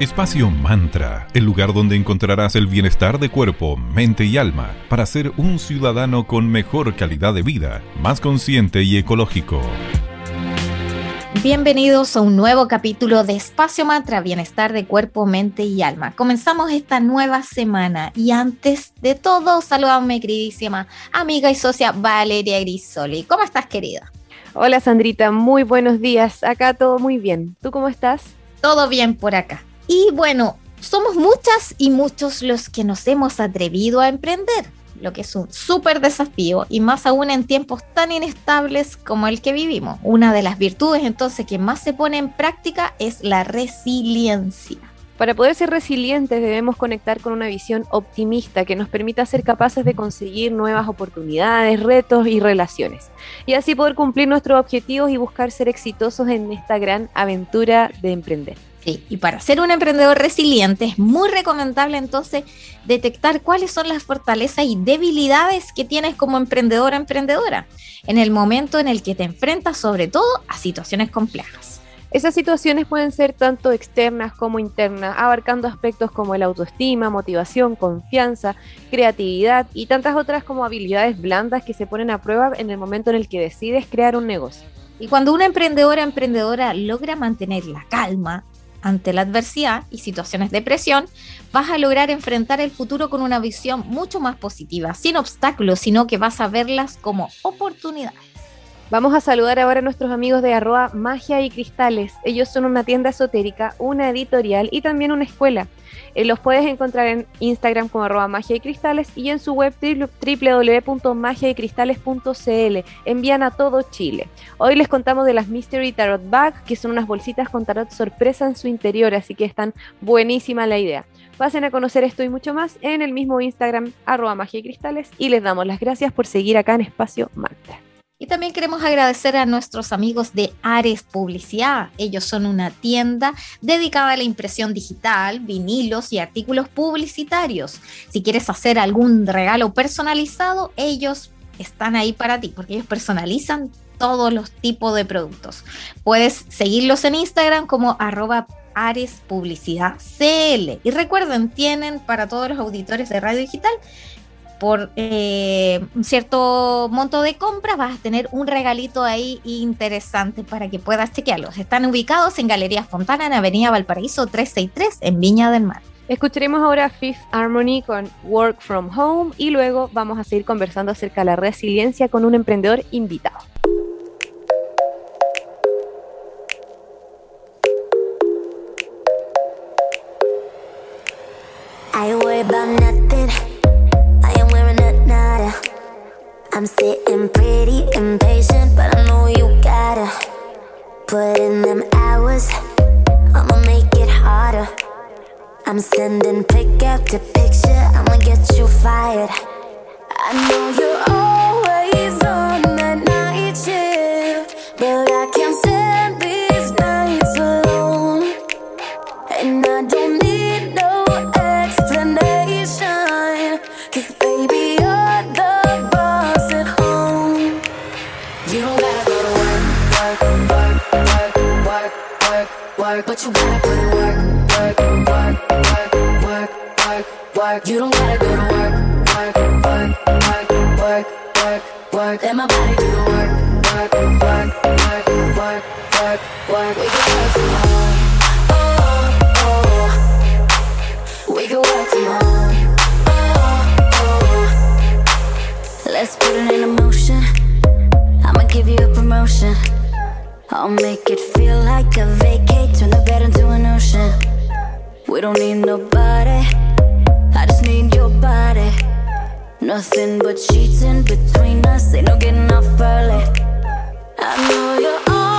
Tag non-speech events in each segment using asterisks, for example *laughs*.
Espacio Mantra, el lugar donde encontrarás el bienestar de cuerpo, mente y alma para ser un ciudadano con mejor calidad de vida, más consciente y ecológico. Bienvenidos a un nuevo capítulo de Espacio Mantra, bienestar de cuerpo, mente y alma. Comenzamos esta nueva semana y antes de todo, saludamos a mi queridísima amiga y socia Valeria Grisoli. ¿Cómo estás, querida? Hola, Sandrita, muy buenos días. Acá todo muy bien. ¿Tú cómo estás? Todo bien por acá. Y bueno, somos muchas y muchos los que nos hemos atrevido a emprender, lo que es un súper desafío y más aún en tiempos tan inestables como el que vivimos. Una de las virtudes entonces que más se pone en práctica es la resiliencia. Para poder ser resilientes debemos conectar con una visión optimista que nos permita ser capaces de conseguir nuevas oportunidades, retos y relaciones. Y así poder cumplir nuestros objetivos y buscar ser exitosos en esta gran aventura de emprender. Sí, y para ser un emprendedor resiliente es muy recomendable entonces detectar cuáles son las fortalezas y debilidades que tienes como emprendedora emprendedora en el momento en el que te enfrentas sobre todo a situaciones complejas. Esas situaciones pueden ser tanto externas como internas, abarcando aspectos como el autoestima, motivación, confianza, creatividad y tantas otras como habilidades blandas que se ponen a prueba en el momento en el que decides crear un negocio. Y cuando una emprendedora emprendedora logra mantener la calma, ante la adversidad y situaciones de presión, vas a lograr enfrentar el futuro con una visión mucho más positiva, sin obstáculos, sino que vas a verlas como oportunidades. Vamos a saludar ahora a nuestros amigos de arroba Magia y Cristales. Ellos son una tienda esotérica, una editorial y también una escuela. Eh, los puedes encontrar en Instagram como arroba magia y cristales y en su web www.magiaycristales.cl. Envían a todo Chile. Hoy les contamos de las Mystery Tarot Bag, que son unas bolsitas con tarot sorpresa en su interior, así que están buenísima la idea. Pasen a conocer esto y mucho más en el mismo Instagram arroba magia y cristales y les damos las gracias por seguir acá en Espacio Mantra. Y también queremos agradecer a nuestros amigos de Ares Publicidad. Ellos son una tienda dedicada a la impresión digital, vinilos y artículos publicitarios. Si quieres hacer algún regalo personalizado, ellos están ahí para ti, porque ellos personalizan todos los tipos de productos. Puedes seguirlos en Instagram como arroba Ares Publicidad CL. Y recuerden, tienen para todos los auditores de Radio Digital por eh, un cierto monto de compra vas a tener un regalito ahí interesante para que puedas chequearlos. Están ubicados en Galería Fontana, en Avenida Valparaíso 363, en Viña del Mar. Escucharemos ahora Fifth Harmony con Work From Home y luego vamos a seguir conversando acerca de la resiliencia con un emprendedor invitado. I'm sending pick after picture, I'ma get you fired. I know you're always on that night shift, but I can't stand these nights alone. And I don't need no explanation, cause baby, you're the boss at home. You don't gotta go to work, work, work, work, work, work, work, but you gotta put in work, work, work, work, work, work, work. You don't gotta go to work, work, work, work, work, work, work. My body do work, work, work, work, work, work, work. We can work oh, oh. We can work oh, oh. Let's put it motion. I'ma give you a promotion. I'll make it feel like a vacate, turn the bed into an ocean. We don't need nobody, I just need your body. Nothing but sheets in between us, ain't no getting off early. I know you're always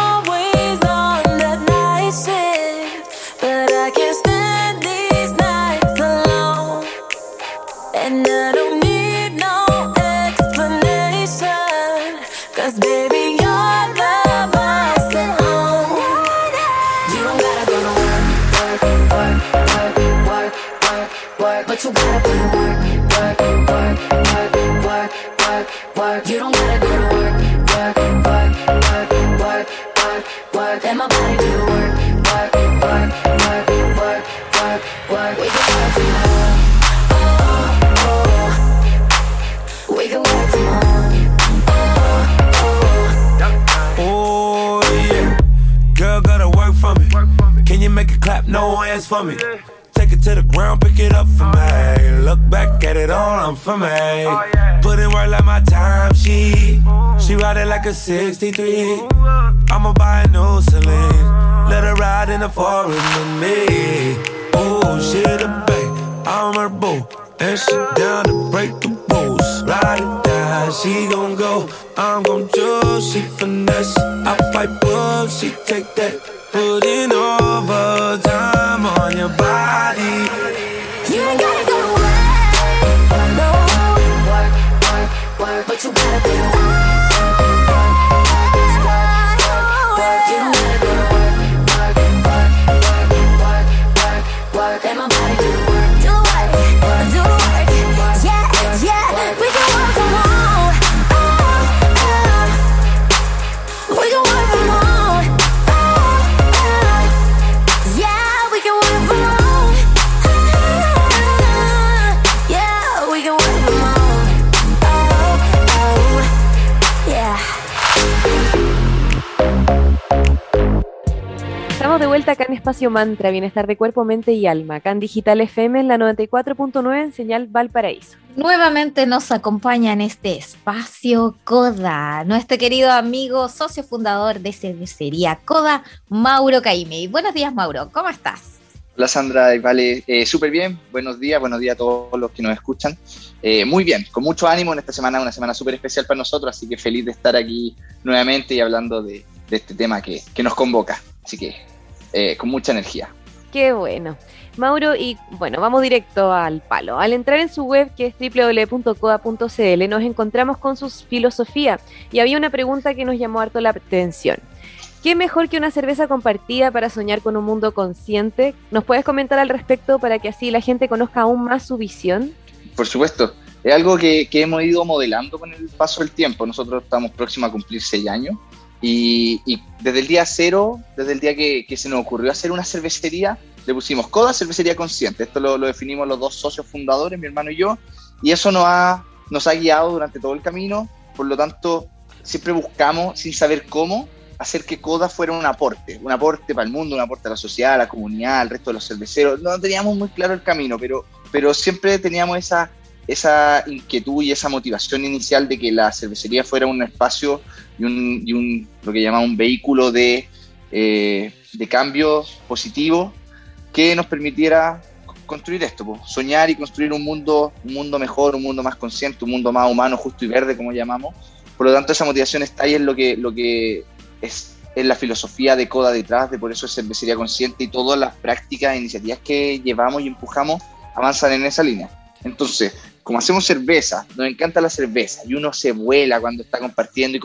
You gotta put in work, work, work, work, work, work, work. You don't gotta go to work, work, work, work, work, work, work. Let my body do the work, work, work, work, work, work, work. We can work tomorrow. Oh, oh, oh. We can work tomorrow. Oh, oh, oh. Oh yeah, girl, gotta work for me. Can you make a clap? No hands for me. She. Ride it like a 63. I'ma buy a new Celine. Let her ride in the forest with me. Oh, she the babe, I'm her boo. And she down to break the rules. Ride it down, she gon' go. I'm gon' choose, she finesse. I pipe up, she take that. Putting overtime Espacio Mantra, Bienestar de Cuerpo, Mente y Alma, acá en Digital FM en la 94.9 en señal Valparaíso. Nuevamente nos acompaña en este espacio Coda, nuestro querido amigo, socio fundador de cervecería Coda, Mauro Caime. Buenos días, Mauro, ¿cómo estás? Hola Sandra, vale, eh, súper bien, buenos días, buenos días a todos los que nos escuchan. Eh, muy bien, con mucho ánimo en esta semana, una semana súper especial para nosotros, así que feliz de estar aquí nuevamente y hablando de, de este tema que, que nos convoca. Así que eh, con mucha energía. Qué bueno. Mauro, y bueno, vamos directo al palo. Al entrar en su web, que es www.coda.cl, nos encontramos con su filosofía y había una pregunta que nos llamó harto la atención. ¿Qué mejor que una cerveza compartida para soñar con un mundo consciente? ¿Nos puedes comentar al respecto para que así la gente conozca aún más su visión? Por supuesto. Es algo que, que hemos ido modelando con el paso del tiempo. Nosotros estamos próximos a cumplir seis años y, desde el día cero, desde el día que, se nos ocurrió hacer una cervecería, le pusimos Coda Cervecería Consciente. Esto lo, definimos los dos socios fundadores, mi hermano y yo, y eso nos ha, nos ha guiado durante todo el camino. Por lo tanto, siempre buscamos, sin saber cómo, hacer que Coda fuera un aporte, un aporte para el mundo, un aporte a la sociedad, a la comunidad, al resto de los cerveceros. No teníamos muy claro el camino, pero, pero siempre teníamos esa, esa inquietud y esa motivación inicial de que la cervecería fuera un espacio y un, y un lo que llamamos un vehículo de, eh, de cambio positivo que nos permitiera construir esto, soñar y construir un mundo, un mundo mejor, un mundo más consciente, un mundo más humano, justo y verde, como llamamos. Por lo tanto, esa motivación está ahí en lo que, lo que es, es la filosofía de Coda detrás, de por eso es cervecería consciente y todas las prácticas e iniciativas que llevamos y empujamos avanzan en esa línea. Entonces, como hacemos cerveza, nos encanta la cerveza y uno se vuela cuando está compartiendo y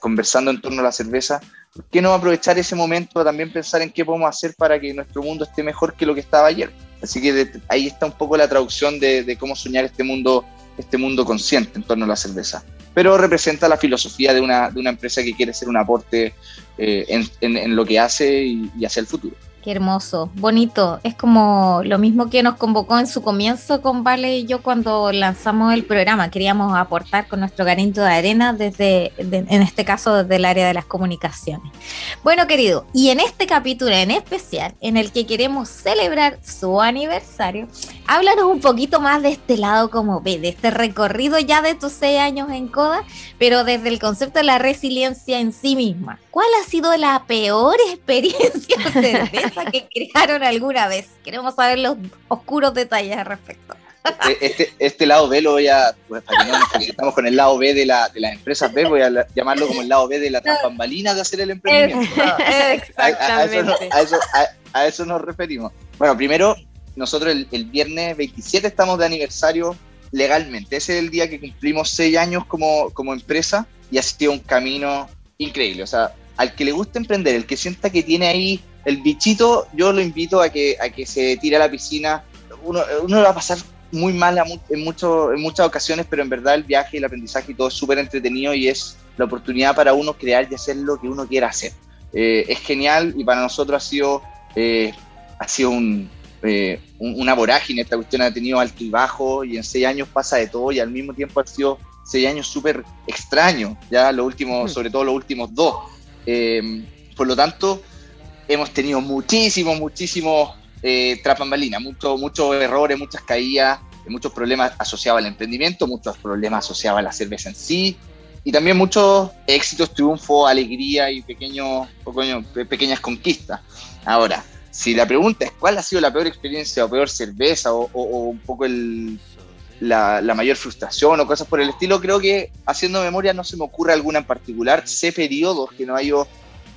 conversando en torno a la cerveza, ¿por qué no aprovechar ese momento para también pensar en qué podemos hacer para que nuestro mundo esté mejor que lo que estaba ayer? Así que ahí está un poco la traducción de, cómo soñar este mundo, este mundo consciente en torno a la cerveza. Pero representa la filosofía de una, de una empresa que quiere ser un aporte eh, en, lo que hace y hacia el futuro. Qué hermoso, bonito. Es como lo mismo que nos convocó en su comienzo con Vale y yo cuando lanzamos el programa. Queríamos aportar con nuestro granito de arena desde, en este caso, desde el área de las comunicaciones. Bueno, querido, y en este capítulo en especial, en el que queremos celebrar su aniversario, háblanos un poquito más de este lado como ve, de este recorrido ya de tus seis años en CODA, pero desde el concepto de la resiliencia en sí misma. ¿Cuál ha sido la peor *laughs* experiencia que *laughs* crearon alguna vez. Queremos saber los oscuros detalles al respecto. Este, este, este lado B lo voy a, pues, estamos con el lado B de, la, de las empresas B, voy a llamarlo como el lado B de la bambalina de hacer el emprendimiento. Exactamente. A, eso, a, eso, nos referimos. Bueno, primero, nosotros el, el, viernes 27 estamos de aniversario legalmente. Ese es el día que cumplimos seis años como, como empresa y ha sido un camino increíble. O sea, al que le guste emprender, el que sienta que tiene ahí el bichito, yo lo invito a que, a que se tire a la piscina. Uno, uno lo va a pasar muy mal en, mucho, en muchas ocasiones, pero en verdad el viaje, y el aprendizaje y todo es súper entretenido y es la oportunidad para uno crear y hacer lo que uno quiera hacer. Eh, es genial y para nosotros ha sido, eh, ha sido eh, un, una vorágine. Esta cuestión ha tenido alto y bajo y en seis años pasa de todo y al mismo tiempo ha sido seis años súper extraños, ya los últimos, sobre todo los últimos dos. por lo tanto, hemos tenido muchísimos, muchísimos eh, tras bambalinas, mucho- muchos errores, muchas caídas, muchos problemas asociados al emprendimiento, muchos problemas asociados a la cerveza en sí, y también muchos éxitos, triunfos, alegría y pequeños, pequeños- pequeñas conquistas. Ahora, si la pregunta es cuál ha sido la peor experiencia o peor cerveza o, un poco la mayor frustración o cosas por el estilo, creo que haciendo memoria no se me ocurre alguna en particular. Sé periodos que no hay,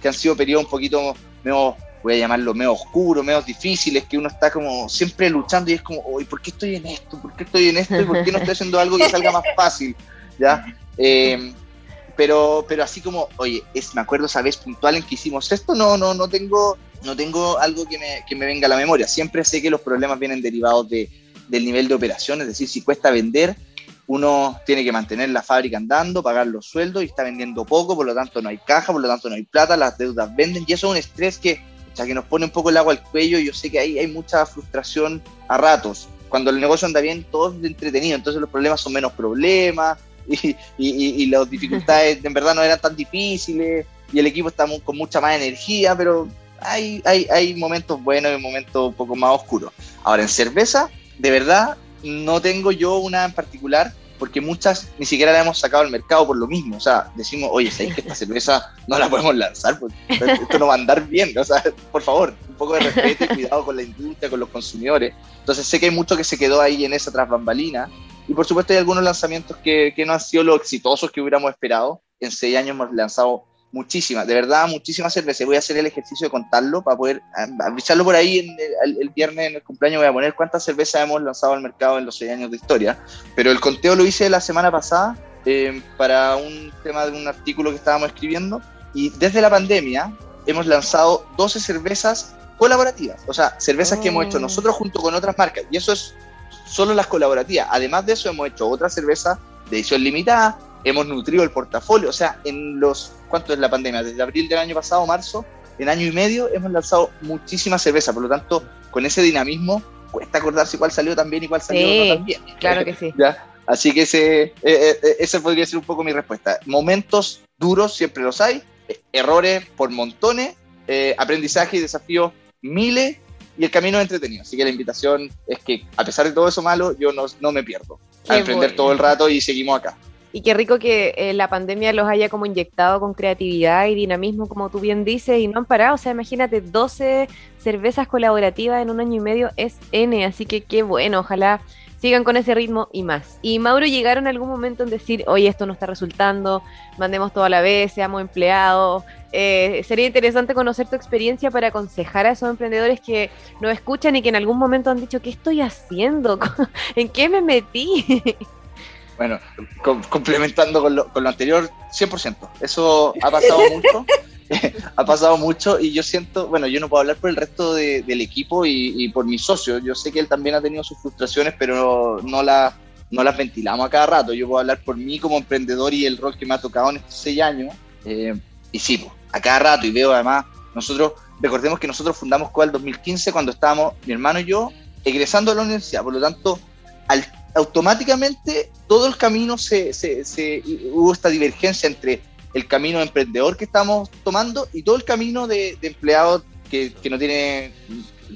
que han sido periodos un poquito medio, voy a llamarlo medio oscuros, medio difíciles, que uno está como siempre luchando y es como, "Oye, ¿por qué estoy en esto? ¿Por qué estoy en esto? ¿Y por qué no estoy haciendo algo que salga más fácil? ¿Ya? Eh, pero, pero así como, oye, es, me acuerdo esa vez puntual en que hicimos esto, no, no, no tengo, no tengo algo que me, que me venga a la memoria. Siempre sé que los problemas vienen derivados de, del nivel de operación, es decir, si cuesta vender, uno tiene que mantener la fábrica andando, pagar los sueldos y está vendiendo poco, por lo tanto no hay caja, por lo tanto no hay plata, las deudas venden y eso es un estrés que, o sea, que nos pone un poco el agua al cuello y yo sé que ahí hay mucha frustración a ratos. Cuando el negocio anda bien, todo es entretenido, entonces los problemas son menos problemas y, y, las dificultades en verdad no eran tan difíciles y el equipo está con mucha más energía, pero hay, hay, hay momentos buenos y momentos un poco más oscuros. Ahora, en cerveza, de verdad, no tengo yo una en particular, porque muchas ni siquiera la hemos sacado al mercado por lo mismo. O sea, decimos, oye, ¿sabéis que esta *laughs* cerveza no la podemos lanzar? Pues, esto no va a andar bien. O sea, por favor, un poco de respeto y cuidado con la industria, con los consumidores. Entonces, sé que hay mucho que se quedó ahí en esa tras bambalina. Y por supuesto, hay algunos lanzamientos que, que no han sido los exitosos que hubiéramos esperado. En seis años hemos lanzado muchísimas, de verdad, muchísimas cervezas. Voy a hacer el ejercicio de contarlo para poder ah, avisarlo por ahí en el, el viernes en el cumpleaños. Voy a poner cuántas cervezas hemos lanzado al mercado en los seis años de historia. Pero el conteo lo hice la semana pasada eh, para un tema de un artículo que estábamos escribiendo. Y desde la pandemia hemos lanzado 12 cervezas colaborativas. O sea, cervezas que hemos hecho Oh. nosotros junto con otras marcas. Y eso es solo las colaborativas. Además de eso, hemos hecho otras cervezas de edición limitada, hemos nutrido el portafolio. O sea, en los, ¿cuánto es la pandemia? Desde abril del año pasado, marzo, en año y medio, hemos lanzado muchísimas cervezas. Por lo tanto, con ese dinamismo, cuesta acordarse cuál salió tan bien y cuál salió Sí, no tan bien. Claro que *laughs* sí. ¿Ya? Así que ese, eh, eh, ese podría ser un poco mi respuesta. Momentos duros siempre los hay, eh, errores por montones, eh, aprendizaje y desafíos miles y el camino es entretenido. Así que la invitación es que a pesar de todo eso malo, yo no, no me pierdo. Qué A emprender bueno. todo el rato y seguimos acá. Y qué rico que eh, la pandemia los haya como inyectado con creatividad y dinamismo, como tú bien dices, y no han parado. O sea, imagínate, 12 cervezas colaborativas en un año y medio es N, así que qué bueno, ojalá sigan con ese ritmo y más. Y Mauro, ¿llegaron algún momento en decir, oye, esto no está resultando, mandemos todo a la vez, seamos empleados? Eh, sería interesante conocer tu experiencia para aconsejar a esos emprendedores que nos escuchan y que en algún momento han dicho, ¿qué estoy haciendo? *laughs* ¿En qué me metí? Bueno, com- complementando con lo, con lo anterior, 100%. Eso ha pasado *laughs* mucho. *laughs* ha pasado mucho y yo siento, bueno, yo no puedo hablar por el resto de- del equipo y, y por mi socio. Yo sé que él también ha tenido sus frustraciones, pero no, la, no las ventilamos a cada rato. Yo puedo hablar por mí como emprendedor y el rol que me ha tocado en estos seis años. Eh, y sí, pues, a cada rato. Y veo además, nosotros, recordemos que nosotros fundamos COA el 2015 cuando estábamos, mi hermano y yo, egresando a la universidad. Por lo tanto, al automáticamente todo el camino se, se- se- hubo esta divergencia entre el camino de emprendedor que estamos tomando y todo el camino de, de empleado que, que no tiene,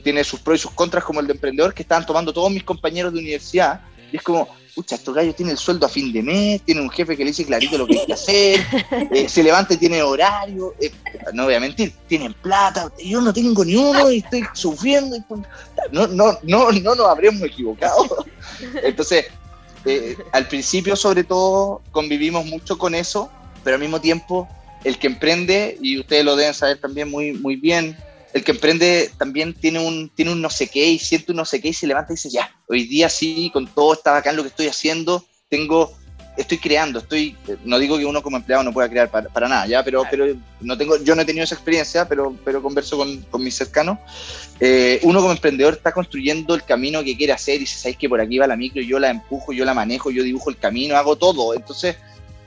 tiene sus pros y sus contras como el de emprendedor que estaban tomando todos mis compañeros de universidad. Y es como, pucha, estos gallos tienen el sueldo a fin de mes, tienen un jefe que le dice clarito lo que hay que hacer, eh, se levanta y tiene horario, eh, no voy a mentir, tienen plata, yo no tengo ni uno y estoy sufriendo. y no, no, no, no nos habríamos equivocado. *laughs* Entonces, eh, al principio sobre todo convivimos mucho con eso, pero al mismo tiempo el que emprende, y ustedes lo deben saber también muy, muy bien, el que emprende también tiene un, tiene un no sé qué y siente un no sé qué y se levanta y dice, ya, hoy día sí, con todo está bacán lo que estoy haciendo, tengo, estoy creando, estoy, no digo que uno como empleado no pueda crear para, para nada, ya, pero, pero no tengo, yo no he tenido esa experiencia, pero, pero converso con, con mis cercanos. Eh, uno como emprendedor está construyendo el camino que quiere hacer y dice, sabéis que por aquí va la micro, yo la empujo, yo la manejo, yo dibujo el camino, hago todo. Entonces,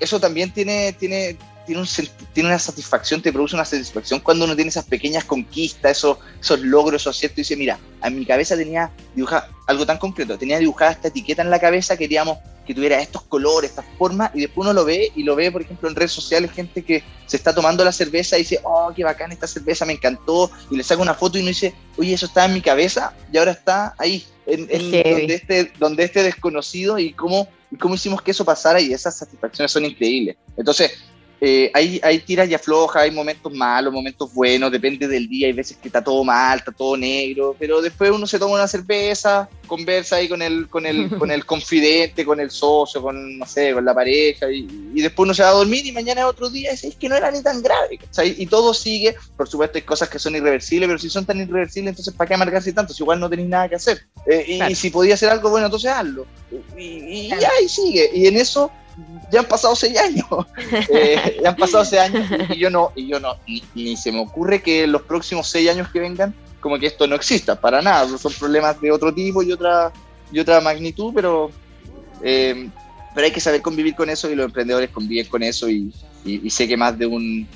eso también tiene, tiene, tiene, un, sen- tiene una satisfacción, te produce una satisfacción cuando uno tiene esas pequeñas conquistas, esos, esos logros, esos aciertos, y dice, mira, en mi cabeza tenía dibujada algo tan concreto, tenía dibujada esta etiqueta en la cabeza, queríamos, que tuviera estos colores, estas formas, y después uno lo ve y lo ve, por ejemplo, en redes sociales, gente que se está tomando la cerveza y dice, oh, qué bacán esta cerveza, me encantó, y le saca una foto y uno dice, oye, eso estaba en mi cabeza y ahora está ahí, en, en donde, este, donde este desconocido y cómo, y cómo hicimos que eso pasara y esas satisfacciones son increíbles. Entonces, eh, hay, hay tiras y aflojas, hay momentos malos, momentos buenos, depende del día, hay veces que está todo mal, está todo negro, pero después uno se toma una cerveza, conversa ahí con el, con el, *laughs* con el confidente, con el socio, con, no sé, con la pareja, y, y después uno se va a dormir y mañana es otro día y dice, es que no era ni tan grave, ¿cachai? Y todo sigue, por supuesto hay cosas que son irreversibles, pero si son tan irreversibles, entonces ¿para qué amargarse tanto? Si igual no tenéis nada que hacer. Eh, y, Claro. y si podía hacer algo, bueno, entonces hazlo. Y, y ya, y sigue. Y en eso ya han pasado seis años. *laughs* Eh, ya han pasado seis años y yo no, y yo no, ni, ni se me ocurre que los próximos seis años que vengan, como que esto no exista, para nada. Son problemas de otro tipo y otra, y otra magnitud, pero, eh, pero hay que saber convivir con eso y los emprendedores conviven con eso y, y- y sé que más de un,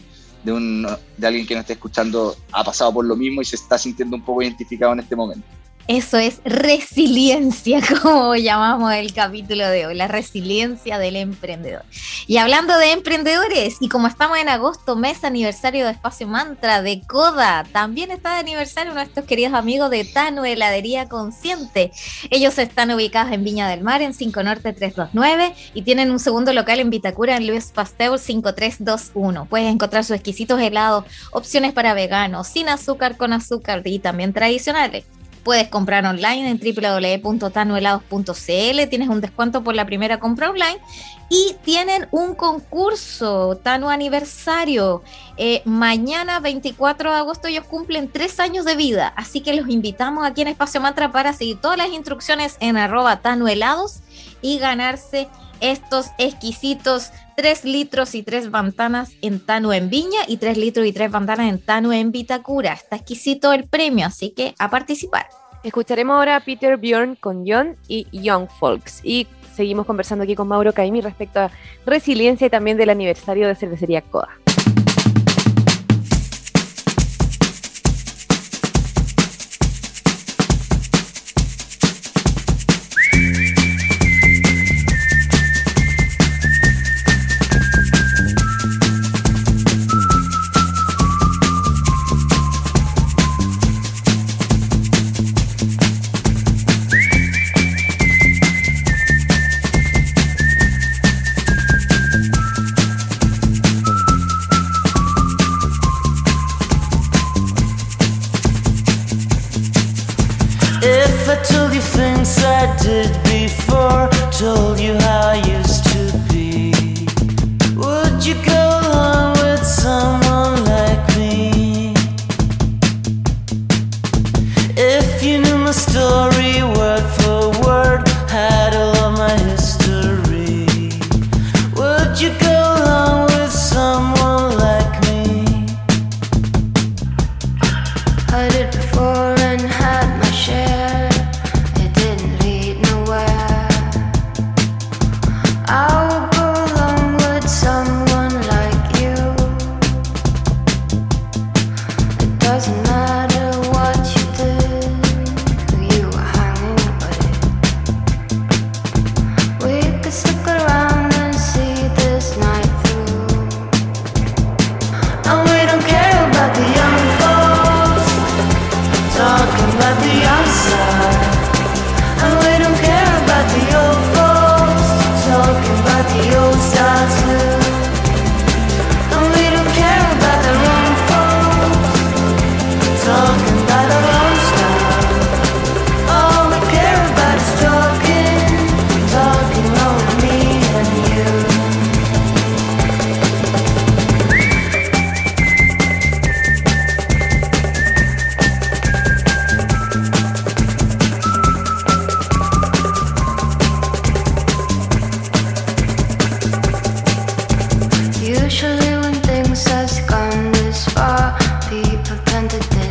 de un de alguien que nos esté escuchando ha pasado por lo mismo y se está sintiendo un poco identificado en este momento. Eso es resiliencia, *laughs* como llamamos el capítulo de hoy, la resiliencia del emprendedor. Y hablando de emprendedores, y como estamos en agosto, mes aniversario de Espacio Mantra, de Coda, también está de aniversario nuestros queridos amigos de Tano Heladería Consciente. Ellos están ubicados en Viña del Mar, en 5 Norte 329, y tienen un segundo local en Vitacura, en Luis Pasteur 5321. Puedes encontrar sus exquisitos helados, opciones para veganos, sin azúcar, con azúcar y también tradicionales. Puedes comprar online en www.tanuhelados.cl, tienes un descuento por la primera compra online y tienen un concurso, Tanu Aniversario. Eh, mañana 24 de agosto ellos cumplen tres años de vida, así que los invitamos aquí en Espacio Mantra para seguir todas las instrucciones en arroba tanuhelados y ganarse estos exquisitos 3 litros y 3 bandanas en Tanu en Viña y 3 litros y 3 bandanas en Tanu en Vitacura. Está exquisito el premio, así que a participar. Escucharemos ahora a Peter Bjorn con John y Young Folks. Y seguimos conversando aquí con Mauro Caimi respecto a resiliencia y también del aniversario de Cervecería Coda.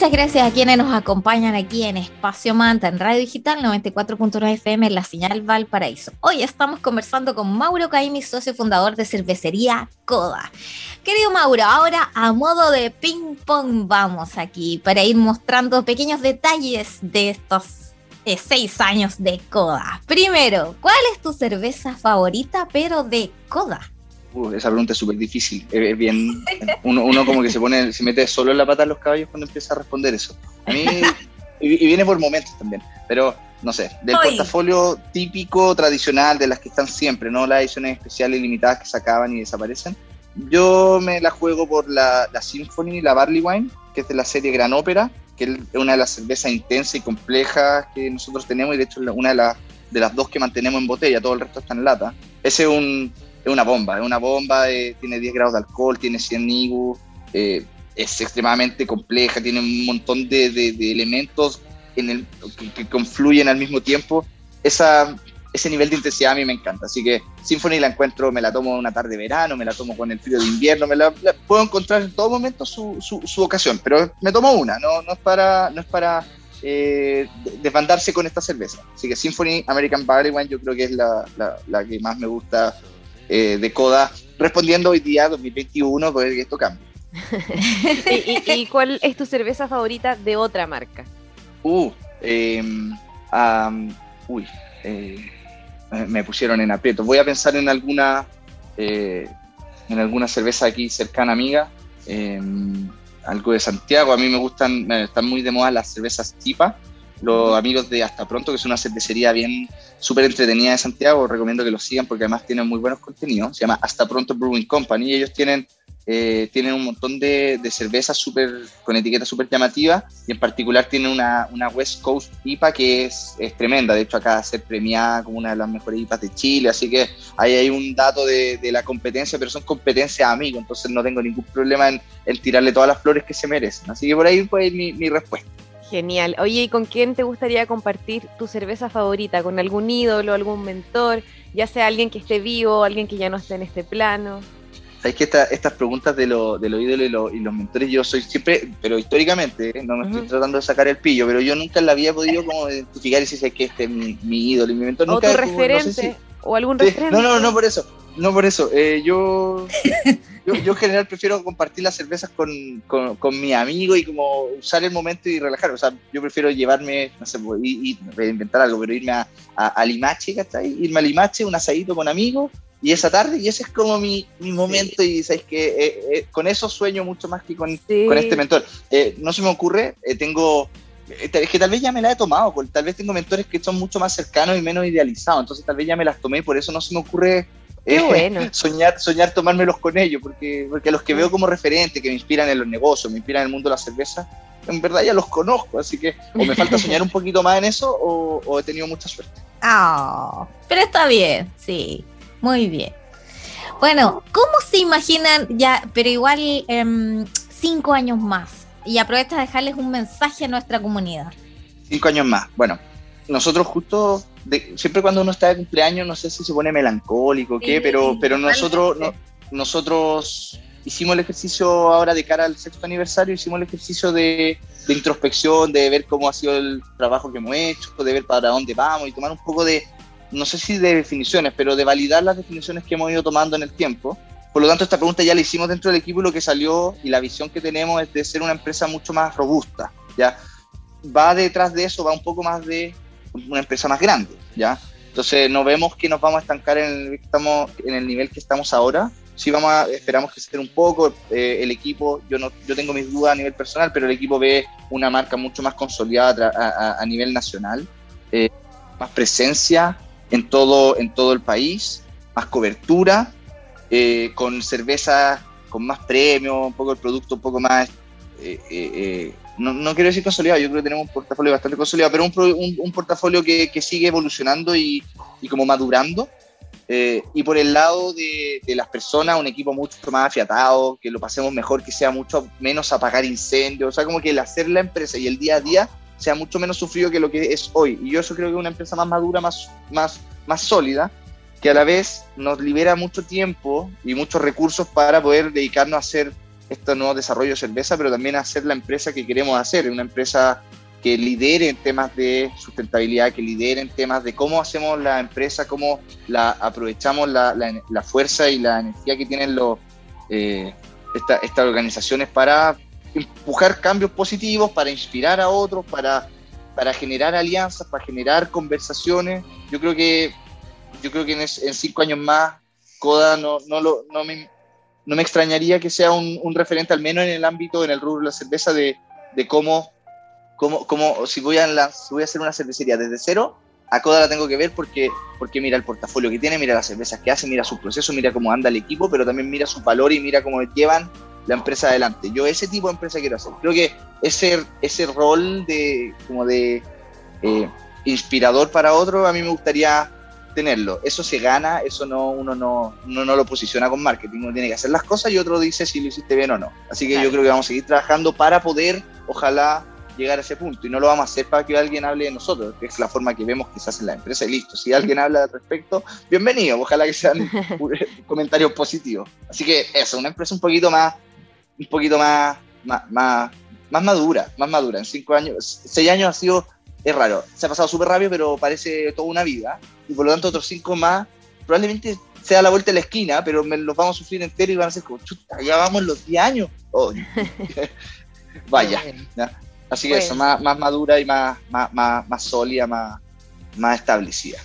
Muchas gracias a quienes nos acompañan aquí en Espacio Manta, en Radio Digital 94.9 FM, en la señal Valparaíso. Hoy estamos conversando con Mauro Caimi, socio fundador de cervecería Coda. Querido Mauro, ahora a modo de ping pong vamos aquí para ir mostrando pequeños detalles de estos eh, seis años de Coda. Primero, ¿cuál es tu cerveza favorita pero de Coda? Uh, esa pregunta es súper difícil. Es es bien, uno, uno como que se pone, se mete solo en la pata de los caballos cuando empieza a responder eso. A mí, y, y viene por momentos también, pero no sé, del Ay. portafolio típico, tradicional, de las que están siempre, no las ediciones especiales y limitadas que se acaban y desaparecen. Yo me la juego por la, la Symphony, la Barley Wine, que es de la serie Gran Ópera, que es una de las cervezas intensas y complejas que nosotros tenemos y de hecho es una de, las de las dos que mantenemos en botella, todo el resto está en lata. Ese es un, es una bomba, es una bomba, eh, tiene 10 grados de alcohol, tiene 100 IBU, eh, es extremadamente compleja, tiene un montón de, de- de elementos en el, que, que confluyen al mismo tiempo. Esa, ese nivel de intensidad a mí me encanta, así que Symphony la encuentro, me la tomo una tarde de verano, me la tomo con el frío de invierno, me la, la- puedo encontrar en todo momento su, su, su ocasión, pero me tomo una, no, no es para... No es para eh, de- desbandarse con esta cerveza. Así que Symphony American Barley Wine yo creo que es la, la- la que más me gusta eh, de Coda, respondiendo hoy día 2021, pues esto cambia. ¿Y, y- y cuál es tu cerveza favorita de otra marca? Uh, eh, am, uy, eh, me- pusieron en aprieto. Voy a pensar en alguna, eh, en alguna cerveza aquí cercana amiga. eh, algo de Santiago. A mí me gustan, están muy de moda las cervezas Tipa. Los amigos de Hasta Pronto, que es una cervecería bien súper entretenida de Santiago, recomiendo que los sigan porque además tienen muy buenos contenidos. Se llama Hasta Pronto Brewing Company y ellos tienen eh, tienen un montón de, de cervezas super, con etiquetas súper llamativas y en particular tienen una, una West Coast IPA que es, es tremenda, de hecho acá va a ser premiada como una de las mejores IPAs de Chile, así que ahí hay un dato de, de la competencia, pero son competencias amigos, entonces no tengo ningún problema en, en tirarle todas las flores que se merecen, así que por ahí fue mi, mi respuesta. Genial. Oye, ¿y con quién te gustaría compartir tu cerveza favorita? ¿Con algún ídolo, algún mentor? Ya sea alguien que esté vivo, alguien que ya no esté en este plano. Sabes que esta- estas preguntas de, lo, de los ídolos y, lo- y los mentores, yo soy siempre, pero históricamente, ¿eh? no me estoy tratando de sacar el pillo, pero yo nunca la había podido como identificar y decir "Sabes que este es mi, mi ídolo y mi mentor. O Nunca tu como- no sé referente. si- O algún Sí, referente. No, no, no por eso. No por eso. Eh, yo, yo, yo en general prefiero compartir las cervezas con, con, con mi amigo y como usar el momento y relajar. O sea, yo prefiero llevarme, no sé, y, y voy a inventar algo, pero irme a, a, a Limache, ¿cachai? Irme a Limache, un asadito con amigos y esa tarde, y ese es como mi, mi momento y sabes que eh, eh, con eso sueño mucho más que con, Sí. con este mentor. Eh, no se me ocurre, tengo, es que tal vez ya me la he tomado, tal vez tengo mentores que son mucho más cercanos y menos idealizados, entonces tal vez ya me las tomé por eso no se me ocurre Qué eh, bueno. *laughs* soñar, soñar tomármelos con ellos, porque, porque los que veo como referente, que me inspiran en los negocios, me inspiran en el mundo de la cerveza, en verdad ya los conozco, así que o me falta *laughs* soñar un poquito más en eso o, o he tenido mucha suerte. Ah, pero está bien, sí, muy bien. Bueno, ¿cómo se imaginan ya, pero igual em, cinco años más? Y aprovecha de dejarles un mensaje a nuestra comunidad. Cinco años más. Bueno, nosotros justo, de- siempre cuando uno está de cumpleaños, no sé si se pone melancólico o qué, Sí, pero, pero nosotros, no- nosotros hicimos el ejercicio ahora de cara al sexto aniversario, hicimos el ejercicio de, de introspección, de ver cómo ha sido el trabajo que hemos hecho, de ver para dónde vamos y tomar un poco de, no sé si de definiciones, pero de validar las definiciones que hemos ido tomando en el tiempo. Por lo tanto, esta pregunta ya la hicimos dentro del equipo y lo que salió y la visión que tenemos es de ser una empresa mucho más robusta, ¿ya? Va detrás de eso, va un poco más de una empresa más grande, ¿ya? Entonces, no vemos que nos vamos a estancar en el, estamos, en el nivel que estamos ahora. Sí vamos a, esperamos un poco. eh, el equipo, yo, no, yo tengo mis dudas a nivel personal, pero el equipo ve una marca mucho más consolidada a, nivel nacional, eh, más presencia en todo, en todo el país, más cobertura, eh, con cervezas con más premio, un poco el producto un poco más, no, no quiero decir consolidado, yo creo que tenemos un portafolio bastante consolidado, pero un, un portafolio que, que sigue evolucionando y, y como madurando. Eh, y por el lado de, de las personas, un equipo mucho más afiatado, que lo pasemos mejor, que sea mucho menos apagar incendios, o sea, como que el hacer la empresa y el día a día sea mucho menos sufrido que lo que es hoy. Y yo eso creo que es una empresa más madura, más, más, más sólida, que a la vez nos libera mucho tiempo y muchos recursos para poder dedicarnos a hacer este nuevo desarrollo de cerveza, pero también a ser la empresa que queremos hacer, una empresa que lidere en temas de sustentabilidad, que lidere en temas de cómo hacemos la empresa, cómo la, aprovechamos la, la- fuerza y la energía que tienen los, eh, esta- estas organizaciones para empujar cambios positivos, para inspirar a otros, para, para generar alianzas, para generar conversaciones. Yo creo que, yo creo que en, en cinco años más, Coda no, no, lo, no, me, no me extrañaría que sea un, referente, al menos en el ámbito, en el rubro de la cerveza, de, cómo, cómo, cómo si, voy a la- si voy a hacer una cervecería desde cero, a Coda la tengo que ver porque, porque mira el portafolio que tiene, mira las cervezas que hace, mira su proceso, mira cómo anda el equipo, pero también mira su valor y mira cómo llevan la empresa adelante. Yo ese tipo de empresa quiero hacer. Creo que ese, ese rol de como de eh, inspirador para otro, a mí me gustaría tenerlo. Eso se gana, eso no uno no, uno no lo posiciona con marketing, uno tiene que hacer las cosas y otro dice si lo hiciste bien o no. Así que yo creo que vamos a seguir trabajando para poder, ojalá, llegar a ese punto. Y no lo vamos a hacer para que alguien hable de nosotros, que es la forma que vemos quizás en la empresa y listo. Si alguien habla al respecto, bienvenido, ojalá que sean *laughs* comentarios positivos. Así que eso, una empresa un poquito más, un poquito más, más, más, más madura, más madura. En cinco años, seis años ha sido, es raro, se ha pasado súper rápido, pero parece toda una vida. Y por lo tanto otros cinco más, probablemente sea la vuelta de la esquina, pero me los vamos a sufrir entero y van a ser como, chuta, ya vamos los 10 años. Oh, *laughs* vaya. ¿ya? Así que Bueno. eso, más, más madura y más, más, más, más sólida, más, más establecida.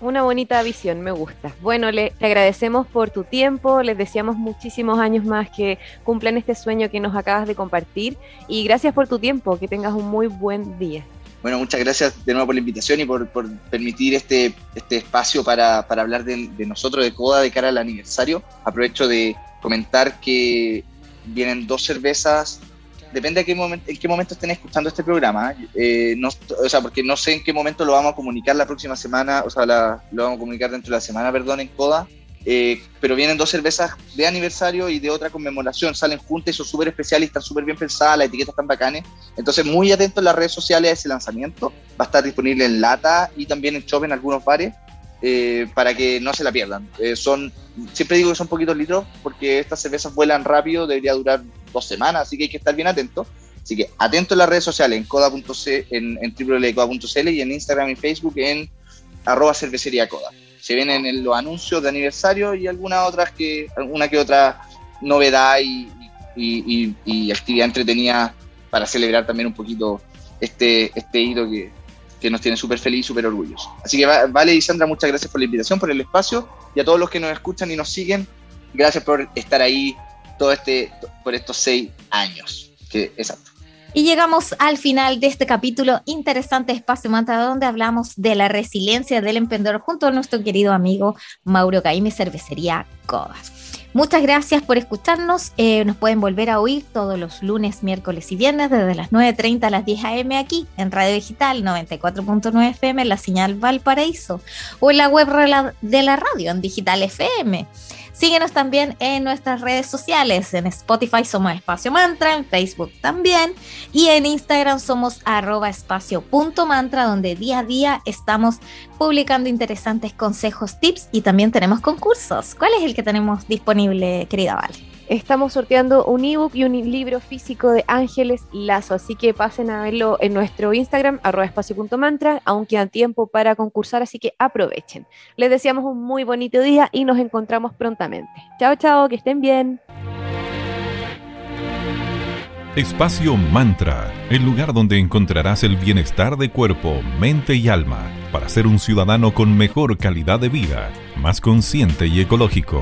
Una bonita visión, me gusta. Bueno, le, te agradecemos por tu tiempo, les deseamos muchísimos años más que cumplan este sueño que nos acabas de compartir y gracias por tu tiempo, que tengas un muy buen día. Bueno, muchas gracias de nuevo por la invitación y por, por permitir este, este espacio para, para hablar de, nosotros, de Coda, de cara al aniversario. Aprovecho de comentar que vienen dos cervezas. Depende de qué momento, en qué momento estén escuchando este programa. eh, no, o sea, porque no sé en qué momento lo vamos a comunicar la próxima semana, o sea, la- lo vamos a comunicar dentro de la semana, perdón, en Coda. Eh, pero vienen dos cervezas de aniversario y de otra conmemoración. Salen juntas y son súper especiales, están súper bien pensadas, las etiquetas están bacanes. Entonces, muy atentos en las redes sociales a ese lanzamiento. Va a estar disponible en lata y también en shop en algunos bares eh, para que no se la pierdan. Eh, son, siempre digo que son poquitos litros porque estas cervezas vuelan rápido, debería durar dos semanas, así que hay que estar bien atentos. Así que atento en las redes sociales, en coda.c, en, en www.coda.cl y en Instagram y Facebook en arroba cervecería coda. Se vienen en los anuncios de aniversario y algunas otras que, alguna que otra novedad y, y- actividad entretenida para celebrar también un poquito este, este hito que, que nos tiene súper feliz y súper orgullosos. Así que Va- Vale y Sandra, muchas gracias por la invitación, por el espacio y a todos los que nos escuchan y nos siguen, gracias por estar ahí todo este, por estos seis años. Que, exacto. Y llegamos al final de este capítulo interesante Espacio Manta, donde hablamos de la resiliencia del emprendedor junto a nuestro querido amigo Mauro Caime, Cervecería Codas. Muchas gracias por escucharnos. Eh, nos pueden volver a oír todos los lunes, miércoles y viernes desde las 9.30 a las 10 a.m. aquí en Radio Digital 94.9 FM, la señal Valparaíso, o en la web de la radio en Digital FM. Síguenos también en nuestras redes sociales. En Spotify somos Espacio Mantra, en Facebook también. Y en Instagram somos arroba espacio punto mantra, donde día a día estamos publicando interesantes consejos, tips y también tenemos concursos. ¿Cuál es el que tenemos disponible, querida Vale? Estamos sorteando un ebook y un libro físico de Ángeles Lazo, así que pasen a verlo en nuestro Instagram, arroba espacio.mantra. Aún queda tiempo para concursar, así que aprovechen. Les deseamos un muy bonito día y nos encontramos prontamente. Chao, chao, que estén bien. Espacio Mantra, el lugar donde encontrarás el bienestar de cuerpo, mente y alma para ser un ciudadano con mejor calidad de vida, más consciente y ecológico.